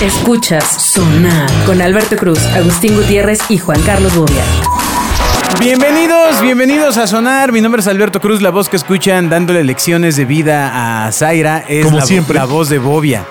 Escuchas Sonar con Alberto Cruz, Agustín Gutiérrez y Juan Carlos Bobia. Bienvenidos, bienvenidos a Sonar. Mi nombre es Alberto Cruz, la voz que escuchan dándole lecciones de vida a Zaira es Como la, siempre. la voz de Bobia.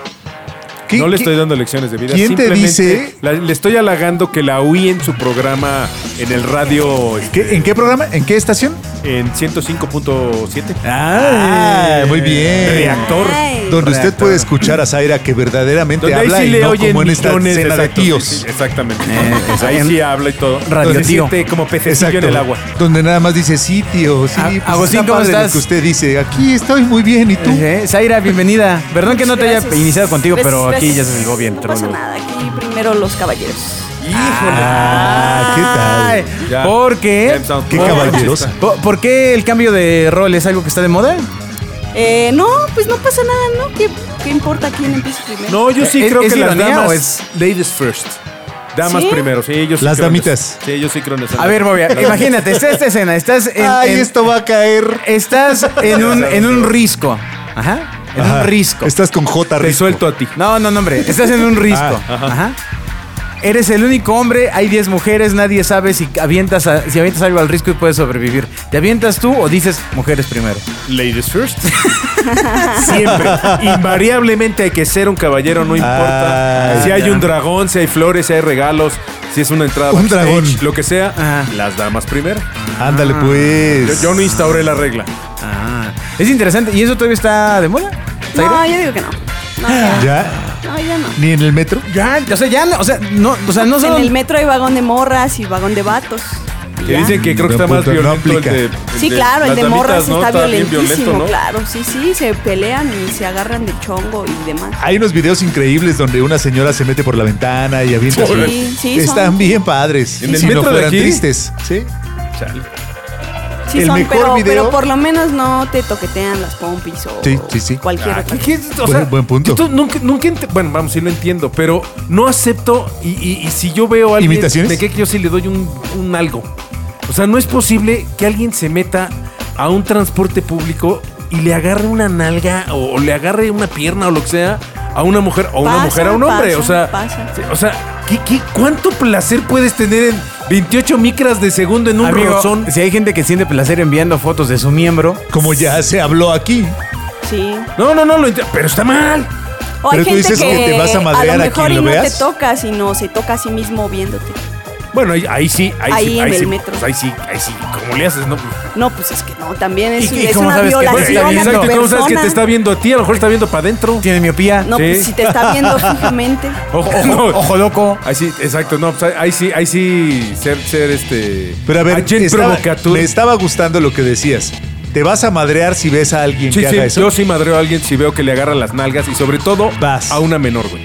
¿Qué- no le qué- estoy dando lecciones de vida. ¿Quién te simplemente dice? la- le estoy halagando que la oí en su programa en el radio este, ¿En qué programa? ¿En qué estación? en 105.7. Ah, muy bien. Reactor. Donde usted puede escuchar a Zaira que verdaderamente Donde ahí habla sí y le no oyen como en esta millones escena de exacto, tíos. sí, sí, exactamente. Eh, exacto. ahí sí habla y todo. Radio Donde tío. siente como pececillo Exacto. en el agua. Donde nada más dice, sí, tío, sí. Pues Agustín, está ¿cómo padre estás? Lo que usted dice, aquí estoy muy bien, ¿y tú? Eh, Zaira, bienvenida. Perdón que no te haya Gracias. iniciado contigo, pero Gracias, aquí ya se Bobia No pasa nada, aquí primero los caballeros. Ah, ¿qué tal? Ya. ¿Por qué? Qué caballerosa. ¿Por, por qué el cambio de rol es algo que está de moda? Eh, no, pues no pasa nada, ¿no? ¿Qué, qué importa quién empieza primero? No, yo sí ¿Es- creo es que las ironía damas o es- ladies first. Damas ¿Sí? primero, sí, yo sí Las creo en damitas. eso. Sí, yo sí creo en eso. A ver, Bobia, imagínate, está esta escena, estás en, Ay, en- esto va a caer. estás en un, en un risco. Ajá. En Ajá. un risco. Estás con J. Te Risco. suelto a ti. No, no, no, hombre. Estás en un risco. Ah, ajá. Eres el único hombre, hay 10 mujeres, nadie sabe si avientas, a- si avientas algo al risco y puedes sobrevivir. ¿Te avientas tú o dices mujeres primero? Ladies first. Siempre. Invariablemente hay que ser un caballero, no importa. Ah, si hay ya. un dragón, si hay flores, si hay regalos, si es una entrada. Un backstage, dragón. Lo que sea, Ajá. las damas primero. Ándale, Yo, pues. yo no instauré la regla. Ah, es interesante. ¿Y eso todavía está de moda? No, yo digo que no. No, ya. ¿Ya? No, ya no. ¿Ni en el metro? Ya, o sea, ya, no- o sea, no, o sea, no En solo... el metro hay vagón de morras y vagón de vatos. Que ya. dicen que creo que está más punto, no violento el aplica. de. el Sí, de claro, el las de damitas, morras ¿no? está bien violentísimo, violento, ¿no? claro. Sí, sí, se pelean y se agarran del chongo y demás. Hay unos videos increíbles donde una señora se mete por la ventana y avienta su- Sí, sí, Están son- bien padres. ¿En el si no metro de fueran aquí? tristes. Sí. Chale. Sí el son, mejor pero, video- pero por lo menos no te toquetean las pompis o Sí, sí, sí. cualquier Ah, otra ¿qué- cosa. qué- o Buen- sea, buen punto. esto nunca, nunca ent- bueno, vamos, sí lo entiendo, pero no acepto y, y- y si yo veo a alguien ¿Imitaciones? de que yo sí le doy un, un algo. O sea, no es posible que alguien se meta a un transporte público y le agarre una nalga o le agarre una pierna o lo que sea a una mujer o una Pasa, mujer a un hombre. pasa, o sea, pasa. o sea, ¿qué, qué, cuánto placer puedes tener en 28 micras de segundo en un Amigo, rozón? si hay gente que siente placer enviando fotos de su miembro, Como ya se habló aquí. Sí. No, no, no, lo pero está mal. O Pero tú gente dices que, que te vas a madrear lo a mejor quien y lo no veas. te toca, sino se toca a sí mismo viéndote. Bueno, ahí, ahí sí, ahí, Ahí sí, en ahí el sí, metro. pues ahí sí, ahí sí, ¿cómo le haces? No, No, pues es que no, también es, ¿Y- y es cómo una sabes que- violación a tu exacto, ¿cómo sabes que te está viendo a ti? A lo mejor está viendo para adentro. tiene miopía, No, Sí. pues si te está viendo fijamente. Ojo, ojo, ojo loco. Ahí sí, exacto, no, pues ahí- sí, ahí sí, ser, ser este. Pero a ver, estaba- me estaba gustando lo que decías. Te vas a madrear si ves a alguien Sí, que sí, haga eso. yo sí madreo a alguien si veo que le agarra las nalgas y sobre todo Vas. a una menor, güey.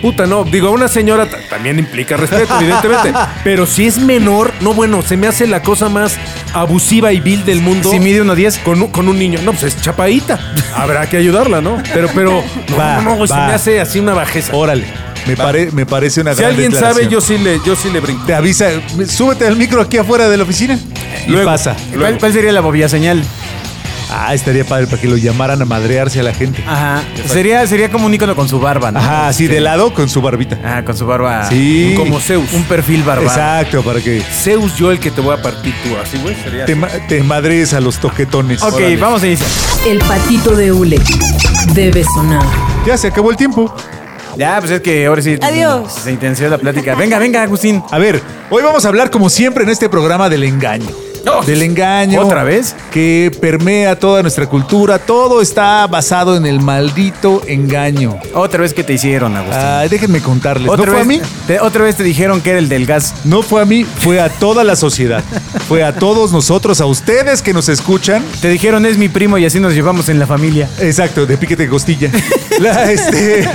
Puta, no, digo, a una señora ta- también implica respeto, evidentemente. Pero si es menor, no, bueno, se me hace la cosa más abusiva y vil del mundo. Si mide 1.10. Con un, con un niño. No, pues es chapaíta. Habrá que ayudarla, ¿no? Pero, pero, no, Va, no, no, güey, se va. me hace así una bajeza. Órale. Me, pare- me parece una Si gran alguien sabe, declaración. yo sí le, yo sí le brinco. Te avisa, súbete al micro aquí afuera de la oficina. Y Luego. pasa. ¿Cuál, cuál sería la bobia señal? Ah, estaría padre para que lo llamaran a madrearse a la gente. Ajá. Sería, sería como un ícono con su barba, ¿no? Ajá, así de lado con su barbita. Ah, con su barba. Sí. Como Zeus. Un perfil barbado. Exacto, para que Zeus, yo el que te voy a partir tú. Así, güey, sería. te, ma- te madres a los toquetones. Ok, Órale. vamos a iniciar. El patito de hule debe sonar. Ya se acabó el tiempo. Ya, pues es que ahora sí. Adiós. Se intenció la plática. Venga, venga, Agustín. A ver, hoy vamos a hablar como siempre en este programa del engaño. Del engaño. ¿Otra vez? Que permea toda nuestra cultura. Todo está basado en el maldito engaño. Otra vez que te hicieron, Agustín. Ay, déjenme contarles. ¿No otra fue vez, a mí? te- otra vez te dijeron que era el del gas. No fue a mí, fue a toda la sociedad. Fue a todos nosotros, a ustedes que nos escuchan. Te dijeron es mi primo y así nos llevamos en la familia. Exacto, de piquete de costilla. La, este,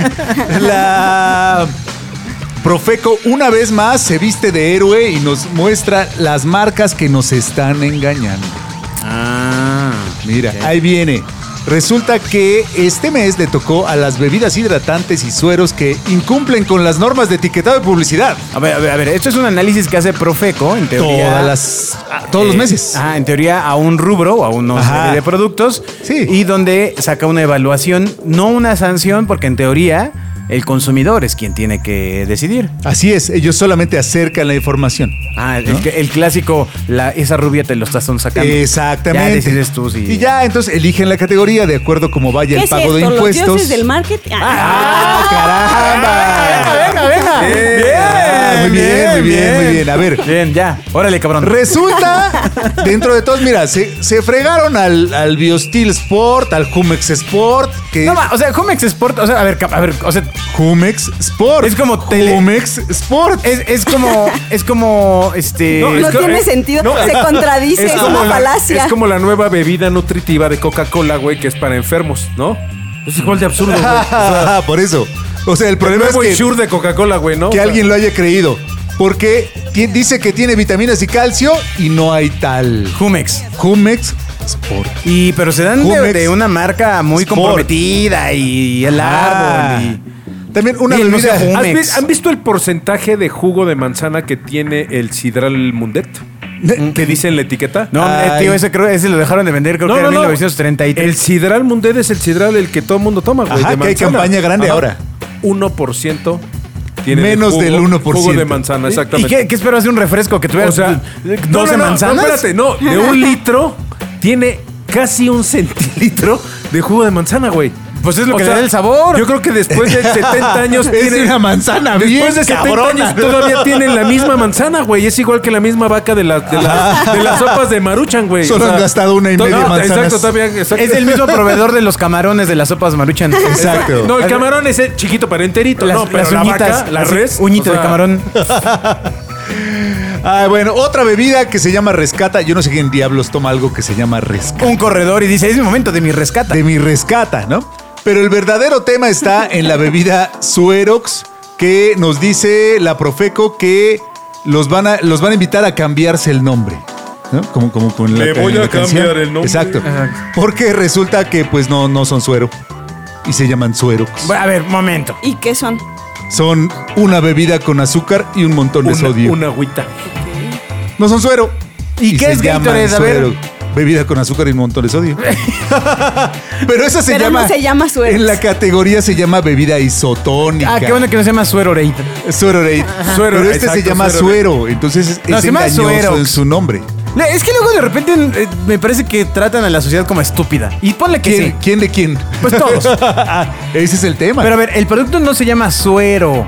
la Profeco una vez más se viste de héroe y nos muestra las marcas que nos están engañando. Ah. Mira, ahí viene. Resulta que este mes le tocó a las bebidas hidratantes y sueros que incumplen con las normas de etiquetado de publicidad. A ver, a ver, a ver, esto es un análisis que hace Profeco, en teoría. Todas las, ah, todos los eh, meses. Ah, en teoría a un rubro o a una serie de productos. Sí. Y donde saca una evaluación, no una sanción, porque en teoría el consumidor es quien tiene que decidir. Así es, ellos solamente acercan la información. Ah, el, que- el clásico, la, esa rubia te lo estás sacando. Exactamente. Ya decides tú si... Y ya, entonces eligen la categoría de acuerdo como vaya ¿Qué el es pago esto? de ¿Los impuestos. dioses del marketing? ¡Ah, caramba! venga, venga! Bien, Ah, muy bien, muy bien, muy bien. A ver, Bien, ya. Órale, cabrón. Resulta, dentro de todos, mira, se, se fregaron al, al Biosteel Sport, al Jumex Sport, que No, o sea, Jumex Sport, o sea, a ver, cap- a ver, o sea, Jumex Sport. Es como tele- Jumex Sport. es, es como, es como, este... No, No que- tiene eh, sentido, no. se contradice, es, una la, falacia. es como la nueva bebida nutritiva de Coca-Cola, güey, que es para enfermos, ¿no? Es igual de absurdo, güey. O sea, Por eso. O sea, el el problema es nuevo que, Ensure de Coca-Cola, güey, ¿no? que alguien lo haya creído. Porque dice que tiene vitaminas y calcio y no hay tal. Jumex. Jumex Sport. Y, pero se dan de, una marca muy Sport. comprometida y el Ah. árbol. También una el bebida. museo ¿Has Jumex. vi- ¿Han visto el porcentaje de jugo de manzana que tiene el Sidral Mundet? ¿Qué dice en la etiqueta? No, Ay. tío, ese creo ese lo dejaron de vender, creo que era en 1933. El Sidral Mundet es el Sidral el que todo el mundo toma, güey. Ajá, de que hay manzana. campaña grande Ajá. ahora. 1% tiene de Menos jugo- del 1%. Jugo de manzana, ¿Y exactamente. qué, qué esperas de un refresco que tuviera O sea, 12 no, no, no, manzanas? No, espérate, no, de un litro tiene casi un centilitro de jugo de manzana, güey. Pues es lo O que le sea, da el sabor. Yo creo que después de 70 años Es tiene- una manzana bien Después de 70 cabrona. años todavía tienen la misma manzana, güey. Es igual que la misma vaca de, la- de, la- de las sopas de Maruchan, güey. Solo han gastado una y media no, manzanas. Exacto, todavía. exacto. Es el mismo proveedor de los camarones de las sopas maruchan. Exacto. No, el camarón es el chiquito para enterito. Las, no, pero las la uñitas, vaca, la así, res. Uñito o de camarón. Ah, bueno, otra bebida que se llama rescata. Yo no sé quién diablos toma algo que se llama rescata. Un corredor y dice, es mi momento de mi rescata. De mi rescata, ¿no? Pero el verdadero tema está en la bebida Suerox, que nos dice la Profeco que los van a, los van a invitar a cambiarse el nombre. ¿no? Como, como con la Le voy la a cambiar el nombre. Exacto. Porque resulta que pues no, no son suero. Y se llaman Suerox. A ver, momento. ¿Y qué son? Son una bebida con azúcar y un montón de Una, sodio. una agüita. No son suero. ¿Y qué se es llaman Gatorade? A ver. suero. Bebida con azúcar y un montón de sodio. Pero esa se Pero llama. no se llama Suerox. En la categoría se llama bebida isotónica. Ah, qué bueno que no se llama Suerorate. Suerorate. Suero, Pero este se llama suero. Entonces es, No, es se llama engañoso en su nombre. Es que luego de repente eh, me parece que tratan a la sociedad como estúpida. Y ponle que ¿Quién, sí. quién de quién? Pues todos. Ese es el tema. Pero a ver, el producto no se llama suero.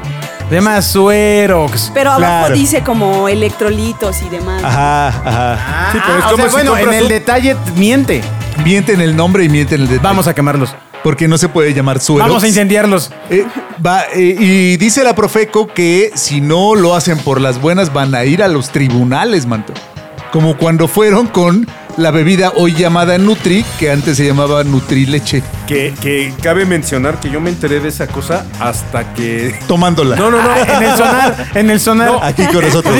Llama Suerox. Pero abajo Claro. dice como electrolitos y demás. Ajá, ajá. Sí, pero es Ah, o como sea, si bueno, en el detalle miente. Mienten el nombre y mienten el detalle. Vamos a quemarlos. Porque no se puede llamar suero. Vamos a incendiarlos. Eh, va, eh, y dice la Profeco que si no lo hacen por las buenas van a ir a los tribunales, manto. Como cuando fueron con la bebida hoy llamada Nutri, que antes se llamaba Nutrileche, Que, que cabe mencionar que yo me enteré de esa cosa hasta que. tomándola. No, no, no. En el sonar, en el sonar. No, Aquí con nosotros.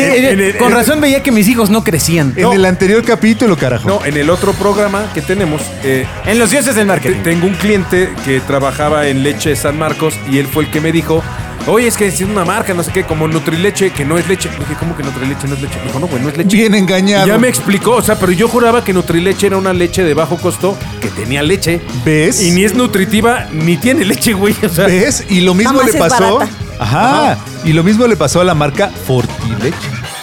Con razón veía que mis hijos no crecían. En el anterior capítulo, carajo. No, en el otro programa que tenemos, eh, En los dioses del marketing. tengo un cliente que trabajaba en leche San Marcos y él fue el que me dijo. Oye, es que es una marca, no sé qué, como Nutrileche, que no es leche. Le dije, ¿cómo que Nutrileche no es leche? Me dijo, no, güey, no es leche. Bien Y engañado. ya me explicó, o sea, pero yo juraba que Nutrileche era una leche de bajo costo que tenía leche. ¿Ves? Y ni es nutritiva, ni tiene leche, güey. O sea, ¿Ves? Y lo mismo le pasó. barata. Ajá. Y lo mismo le pasó a la marca Fortileche.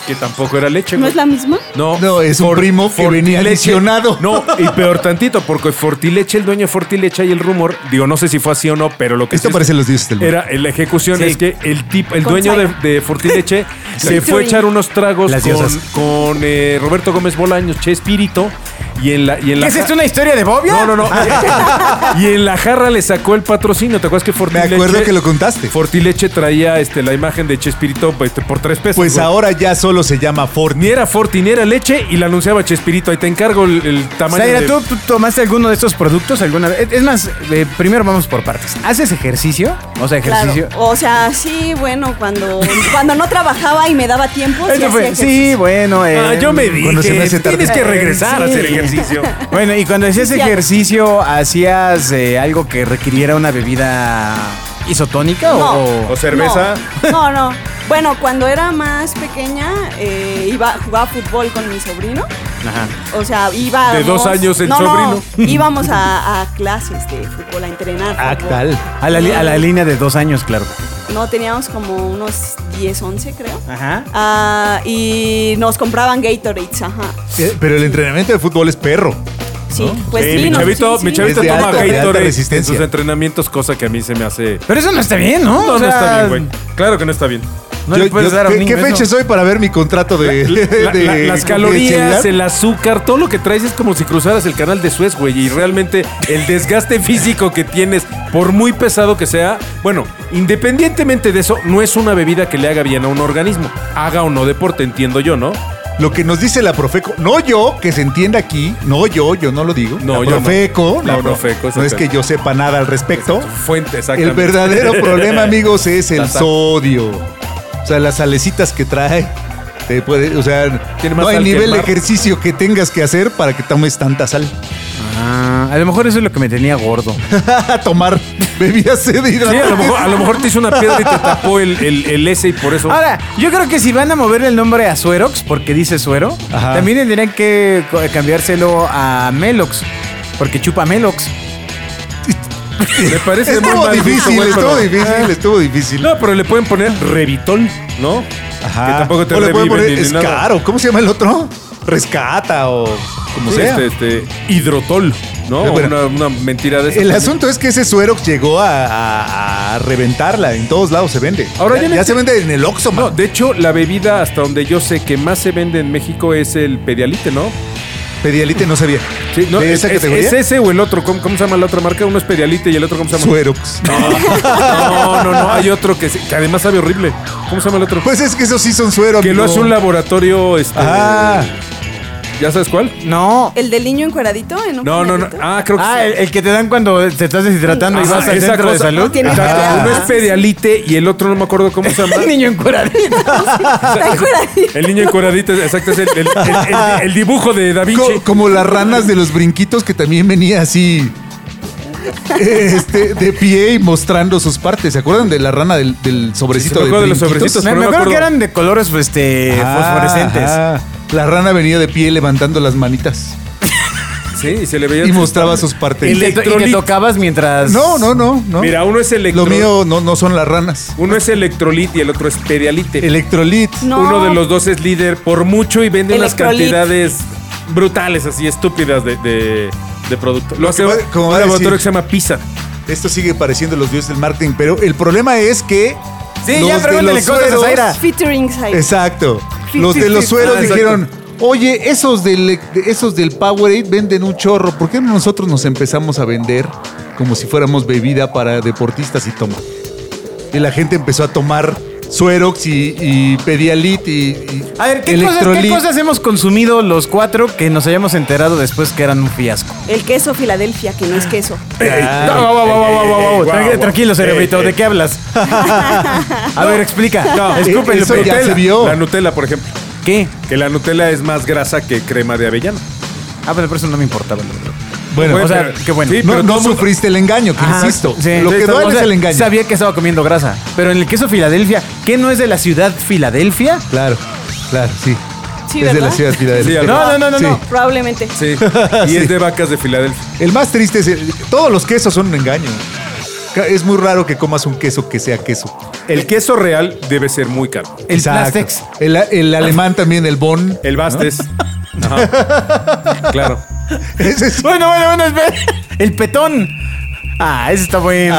Que tampoco era leche, ¿No güey. es la misma? No, No, es un primo que venía adicionado. No, y peor tantito, porque Fortileche, el dueño de Fortileche, hay el rumor, digo, no sé si fue así o no, pero lo que Esto sí es- parece los dioses del mundo. Era, la ejecución Sí. es que el tipo, el Con dueño de, Fortileche se fue a echar unos tragos Las con, diosas. con eh, Roberto Gómez Bolaños, Che Espíritu, y en la, y en ¿Qué la es esto, una historia de Bobia? No, no, no. y en la jarra le sacó el patrocinio. ¿Te acuerdas que Me Fortileche? acuerdo que lo contaste. Fortileche traía este, la imagen de Chespirito este, por tres pesos. Pues güey. ahora ya solo se llama Forti. Ni era Forti, ni era leche y la anunciaba Chespirito. Ahí te encargo el, el tamaño Zaira, de- ¿tú, tú tomaste alguno de estos productos alguna vez? Es más, eh, primero vamos por partes. ¿Haces ejercicio? O sea, ejercicio. Claro. O sea, sí, bueno, cuando, cuando no trabajaba y me daba tiempo, sí Eso fue- sí, bueno. eh, Ah, yo me dije, cuando se me hace tarde. tienes que regresar a Sí. hacer ejercicio. Bueno, y cuando hacías ejercicio, ¿hacías eh, algo que requiriera una bebida isotónica No. o...? O cerveza. No, no. Bueno, cuando era más pequeña, eh, iba jugaba fútbol con mi sobrino. Ajá. O sea, iba. De dos años el no, sobrino. No, íbamos a, a clases de fútbol, a entrenar. Ah, fútbol. tal. A la, a la línea de dos años, claro. No, teníamos como unos 10, 11, creo. Ajá. Ah, y nos compraban Gatorades, ajá. Eh, Pero el entrenamiento de fútbol es perro. Sí, pues Sí, sí, mi nos- chavito, sí, mi chavito toma en resistencia. sus entrenamientos, cosa que a mí se me hace... Pero eso no está bien, ¿no? No, O no está bien, güey. Claro que no está bien. No Yo- le puedes yo- dar a un ¿Qué, qué fecha soy para ver mi contrato de, La- de- la- las calorías, el azúcar, todo lo que traes es como si cruzaras el canal de Suez, güey. Y realmente el desgaste físico que tienes, por muy pesado que sea, bueno, independientemente de eso, no es una bebida que le haga bien a un organismo. Haga o no deporte, entiendo yo, ¿no? Lo que nos dice la Profeco, no yo, que se entienda aquí, no yo, yo no lo digo. No, la yo no. Profeco, La no, no. Profeco, no es que yo sepa nada al respecto. Fuente, exactamente. El verdadero problema, amigos, es el sodio. O sea, las salecitas que trae. Te puede, o sea, Tiene más no hay sal que el nivel de mar. ejercicio que tengas que hacer para que tomes tanta sal. Ah, a lo mejor eso es lo que me tenía gordo. Tomar bebidas Sí, a lo, mejor, a lo mejor te hizo una piedra y te tapó el, el, el S y por eso... Ahora, yo creo que si van a mover el nombre a Suerox, porque dice suero, Ajá. también tendrían que co- cambiárselo a Melox, porque chupa Melox. Me parece muy Estuvo mal visto, difícil, güey, estuvo difícil, estuvo difícil. No, pero le pueden poner Revitol, ¿no? Ajá. Que tampoco te o le pueden poner ni- ni nada. escaro. ¿Cómo se llama el otro? Rescata o como Sí, sea. Este, este, hidrotol, ¿no? Bueno, una, una mentira de eso. El asunto es que ese Suerox llegó a, a- a reventarla. En todos lados se vende. Ahora ya, ya no ya se vende en el Oxxo, No, de hecho, la bebida hasta donde yo sé que más se vende en México es el pedialite, ¿no? Pedialite no sabía. Sí, no, ¿De es, esa es- categoría? es ese o el otro. ¿Cómo, cómo se llama la otra marca? Uno es pedialite y el otro, ¿cómo se llama? Suerox. No, no, no. Hay otro que, además sabe horrible. ¿Cómo se llama el otro? Pues es que esos sí son suero, que lo amigo. hace un laboratorio. Este, Ah. ¿Ya sabes cuál? No. ¿El del niño encueradito? en un No, no, no. Ah, creo que Ah, el, el que te dan cuando te estás deshidratando y vas al esa centro de cosa. salud. No tiene Exacto. Ah. Uno es pedialite y el otro no me acuerdo cómo se llama. El niño encueradito. Está encueradito. El niño encueradito, exacto, es el, el- el- el- el dibujo de Da Vinci. Co- como las ranas de los brinquitos que también venía así. Este, de pie y mostrando sus partes. ¿Se acuerdan de la rana del, del sobrecito Sí, me de acuerdo de los brinquitos? sobrecitos. me, pero me no me acuerdo que acuerdo. eran de colores este, Ah, fosforescentes. ajá. La rana venía de pie levantando las manitas Sí, y se le veía. y mostraba sus partes. Y, te, y te tocabas mientras. No, no, no, no. Mira, uno es Lo electro... mío no, no son las ranas. Uno es electrolit y el otro es pedialite. Electrolit. No. Uno de los dos es líder por mucho y vende unas Electrolit. cantidades brutales, así estúpidas de, de, de producto. Lo hace que va- como un va a laboratorio decir- que se llama PISA. Esto sigue pareciendo los dioses del marketing, pero el problema es que. Sí, los ya pregúntale cosas sueros- Zaira. Featuring side. Exacto. Los de los sueros Ah, dijeron, oye, esos del, de- esos del Powerade venden un chorro. ¿Por qué no nosotros nos empezamos a vender como si fuéramos bebida para deportistas y toma? Y la gente empezó a tomar Suerox y, y Pedialit y, y A ver, ¿qué cosas, ¿qué cosas hemos consumido los cuatro que nos hayamos enterado después que eran un fiasco? El queso Filadelfia, que no es queso. Ah, No. Tranquilo, cerebrito, Eh, ¿de qué hablas? A ver, explica. No, eso ya Nutella. se vio. La Nutella, por ejemplo. ¿Qué? Que la Nutella es más grasa que crema de avellana. Ah, pero por eso no me importaba. Bueno, o sea, pero- qué bueno. sí, no, pero sufriste el engaño, que Ajá, insisto. sí. lo que duele o es sea, el engaño. Sabía que estaba comiendo grasa. Pero en el queso Filadelfia, ¿qué no es de la ciudad Filadelfia? Claro, claro, sí. Sí, es de la ciudad de Filadelfia. Sí, No, no, no, no, Sí. no. Probablemente. Sí. Y Sí. es de vacas de Filadelfia. El más triste es, el- todos los quesos son un engaño. Es muy raro que comas un queso que sea queso. El queso real debe ser muy caro. El. Plastex. El, el alemán también, el Bon. El Bastes. Claro. Ese es- Bueno, bueno, bueno, espera. El petón. Ah, ese está bueno.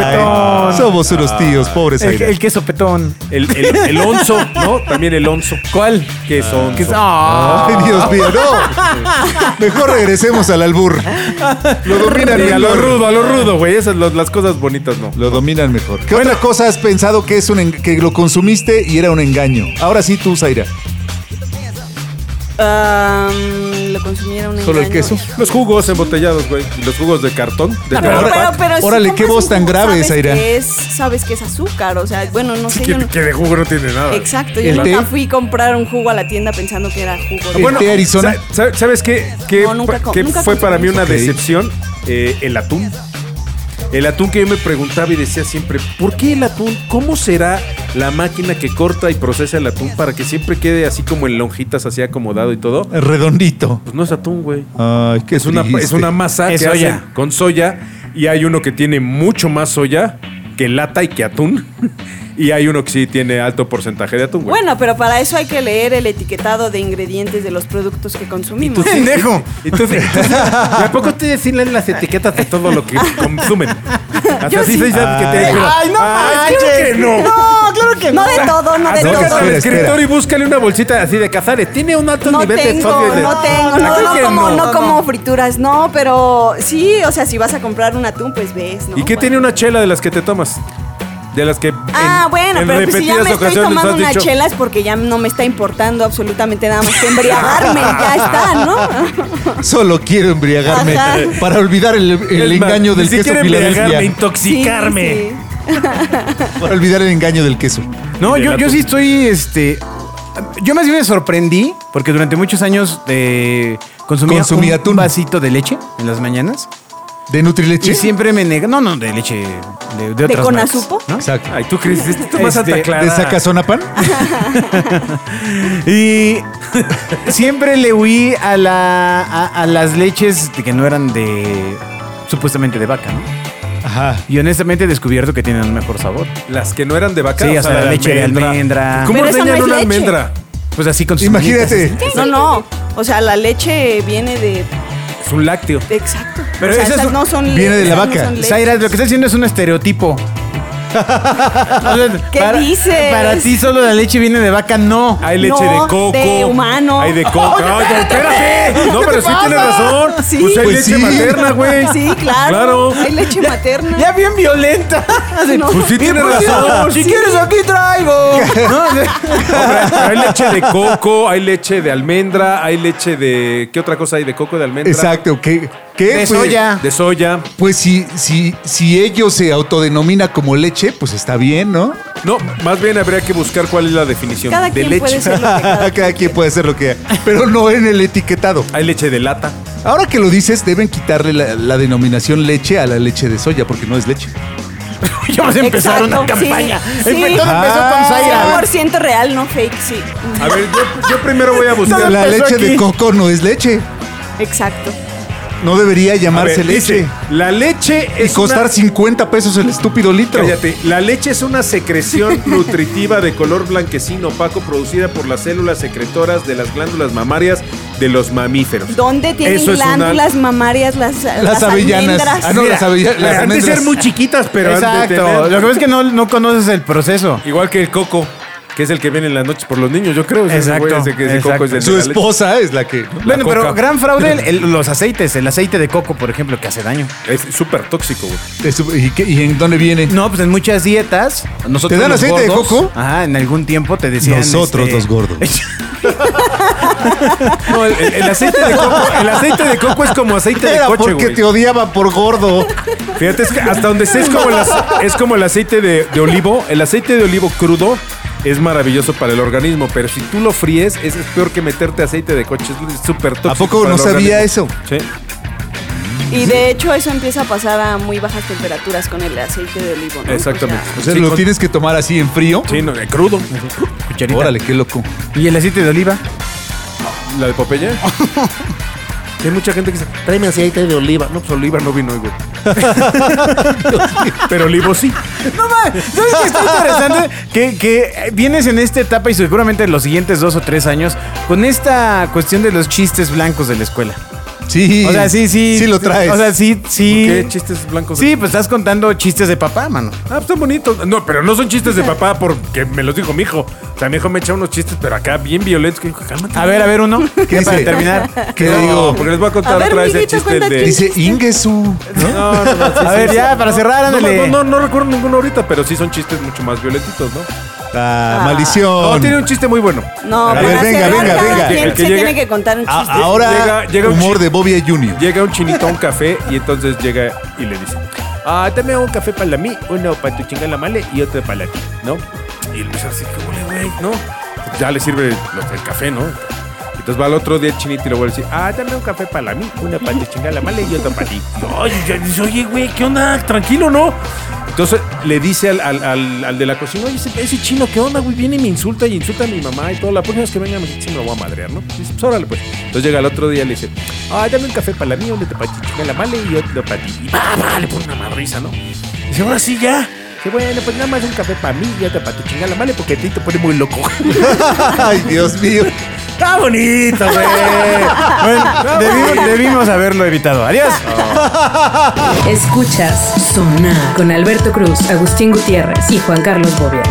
Petón. somos unos tíos, pobres. el, el queso petón. El, el, el onzo, ¿no? También el onzo. ¿Cuál? Queso. Ah. Ay, Dios mío, no. Mejor regresemos al albur. Lo dominan Sí, a lo mejor. rudo, a lo rudo, güey. Esas lo- las cosas bonitas no. Lo dominan mejor. ¿Qué otra cosa has pensado que es un que lo consumiste y era un engaño? Ahora sí tú, Zaira. Lo consumiera un ¿Solo el queso? Los jugos embotellados, güey. Y los jugos de cartón. De Pero, pero, pero si órale, qué voz tan grave, Zaira. que es, sabes que es azúcar, o sea, bueno, no sé, yo no- que, de jugo no tiene nada. Exacto, ¿El yo té? nunca fui a comprar un jugo a la tienda pensando que era jugo. de- ¿El té Arizona? sa- sa- ¿Sabes qué? ¿Qué, No, nunca co- qué nunca fue para mí una decepción? Eh, el atún. El atún que yo me preguntaba y decía siempre, ¿por qué el atún? ¿Cómo será la máquina que corta y procesa el atún para que siempre quede así como en lonjitas, así acomodado y todo. Redondito. Pues no es atún, güey. Ay, qué Es una, es una masa Es que soya. hacen con soya y hay uno que tiene mucho más soya que lata y que atún. y hay uno que sí tiene alto porcentaje de atún, güey. Bueno, pero para eso hay que leer el etiquetado de ingredientes de los productos que consumimos. Pendejo. Entonces, entonces, ¿y a poco ustedes sí leen las etiquetas de todo lo que consumen? Hasta Yo así sí. se dice que te Ay, no Ay, manches. que no. No, que No no. de todo, no de Acércate todo. al escritor y búscale una bolsita así de cazares. Tiene un alto No nivel de tengo, sodio. y de- no tengo, Ah, no, no que como, no, no, como frituras, no, pero sí, o sea, si vas a comprar un atún, pues ves, ¿no? ¿Y qué Bueno. tiene una chela de las que te tomas? De las que Ah, en- bueno, en pero pues si ya repetidas me estoy ocasiones tomando has una dicho, chela es porque ya no me está importando absolutamente nada más que embriagarme, ya está, ¿no? Solo quiero embriagarme Ajá. para olvidar el, el Es más, engaño del ni queso siquiera embriagarme, Filadelfia. intoxicarme. Sí, sí. Para olvidar el engaño del queso. No, yo, yo sí estoy, este... Yo más bien me sorprendí porque durante muchos años eh, consumía Consumí un atún. vasito de leche en las mañanas ¿De Nutrileche? y siempre me nega... No, no, de leche de, de ¿De otras marcas, Conazupo? ¿no? Exacto. Ay, tú crees, Este, Santa Clara. ¿De Sacazonapan? Y siempre le huí a, la, a, a las leches de que no eran de... supuestamente de vaca, ¿no? Ajá. Y honestamente he descubierto que tienen un mejor sabor. Las que no eran de vaca. Sí, o sea, la leche de almendra. ¿Cómo Pero eso ordeñan no es una leche. almendra? Pues así con sus Imagínate. manitas. No, no, o sea, la leche viene de... Es un lácteo. Exacto. Pero o sea, ese es esas un- no son viene de la esas no vaca. son leche. Zaira, lo que está haciendo es un estereotipo. ¿Qué dices? Para ti solo la leche viene de vaca, no. Hay leche No, de coco. de humano. Hay de coco. Ay, espérate. No, pero sí pasa? tienes razón. Sí. Pues hay Pues leche sí. materna, güey. Sí, claro. Claro. Hay leche materna. Ya bien violenta. No. Pues sí tienes razón. Si quieres aquí traigo. ¿No? Hombre, hay leche de coco, hay leche de almendra, hay leche de. ¿Qué otra cosa hay de coco de almendra? Exacto. ¿Qué? ¿Qué? De Pues- soya. De soya. Pues si, si, si ellos se autodenomina como leche, pues está bien, ¿no? No, más bien habría que buscar cuál es la definición Cada de quien leche. puede ser lo que cada, Cada quien puede hacer lo que pero no en el etiquetado. Hay leche de lata. Ahora que lo dices, deben quitarle la, la denominación leche a la leche de soya, porque no es leche. Ya vamos a empezar una sí, campaña. sí. Empe- Todo empezó Ah. con Zaira. 100% real, no fake, sí. A ver, yo, yo primero voy a buscar. La empezó leche de coco no es leche. Exacto. No debería llamarse ver, leche. dice, la leche y es costar una- 50 pesos el estúpido litro. Cállate. La leche es una secreción nutritiva de color blanquecino opaco producida por las células secretoras de las glándulas mamarias de los mamíferos. ¿Dónde tienen Eso una- glándulas mamarias las, las, avellanas. almendras? Ah, no, las avella- las han de ser muy chiquitas, pero han de Exacto. tener- Lo que pasa es que no, no conoces el proceso. Igual que el coco, que es el que viene en las noches por los niños, yo creo. Exacto, ese que ese exacto. coco es el de Su esposa es la que. Bueno, coca. pero gran fraude el- los aceites, el aceite de coco, por ejemplo, que hace daño. Es súper tóxico, güey. ¿Y, qué- y en dónde viene? No, pues en muchas dietas. Nosotros ¿Te dan aceite de coco? Ajá, en algún tiempo te decían. Nosotros este, los gordos. No, el, aceite de coco, el aceite de coco es como aceite de Era coche, porque güey. te odiaba por gordo. Fíjate, es que hasta donde sé es como el, es como el aceite de, de olivo. El aceite de olivo crudo es maravilloso para el organismo, pero si tú lo fríes, es, es peor que meterte aceite de coche. Es súper tóxico. ¿A poco para no el sabía organismo. eso? Sí. Y de hecho eso empieza a pasar a muy bajas temperaturas con el aceite de olivo, ¿no? Exactamente. O O sea, Sí, lo con- tienes que tomar así en frío. Sí, no, eh, crudo. cucharita. Órale, qué loco. ¿Y el aceite de oliva? La de Popeye. Hay mucha gente que dice, tráeme aceite de oliva. No, pues oliva no vino hoy, güey. Pero olivo sí. No mames, ¿sabes qué está interesante? Que, que vienes en esta etapa y seguramente en los siguientes dos o tres años con esta cuestión de los chistes blancos de la escuela. Sí. O sea, sí, sí. Sí lo traes. O sea, sí, sí. ¿Qué chistes blancos? Sí, pues estás contando chistes de papá, mano. Ah, pues están bonitos. No, pero no son chistes de papá porque me los dijo mi hijo. O sea, mi hijo me echa unos chistes, pero acá bien violentos. Que dijo, cálmate. A ver, a ver uno. ¿Qué para terminar. ¿Qué No, digo? porque les voy a contar A ver, otra vez el chiste de. Dice Ingesu. No, no, no, sí, A sí, ver, sí. ya, para cerrar, No, ándale. no, no, no recuerdo ninguno ahorita, pero sí son chistes mucho más violentitos, ¿no? Ah, Ah. maldición. No, tiene un chiste muy bueno. No, A para venga, cerrar, venga, cada venga. quien El que se llega- tiene que contar un A- chiste. ahora, Llega- llega un humor chi- de Bobby Junior. Llega un chinito a un café y entonces llega y le dice: Ah, dame un café para mí, uno para tu chingada male y otro para ti, ¿no? Y el mesero así, ¿qué huele, güey? ¿No? Ya le sirve lo- el café, ¿no? Entonces va al otro día el chinito y le vuelve a decir, ah, dame un café para mí, una para tu chingada male y otro para ti. Y, Oye, ya dice, oye, güey, ¿qué onda? Tranquilo, ¿no? Entonces le dice al, al- al- al de la cocina, oye, ese, ese chino, ¿qué onda, güey? Viene y me insulta y insulta a mi mamá y todo. La próxima vez que venga me dice, sí, me lo voy a madrear, ¿no? Dice, pues órale, pues. Entonces llega el otro día y le dice, ay, dame un café para la mía, un de para la male y otro para ti. Y va, va, le pone una madriza, ¿no? Dice, ahora sí, ya. Dice, bueno, pues nada más un café para mí y otro para tu chingada male porque a ti te pone muy loco. Ay, Dios mío. Está bonito, güey. Bueno, debimos, debimos haberlo evitado. Adiós. Escuchas Sonar con Alberto Cruz, Agustín Gutiérrez y Juan Carlos Bobia.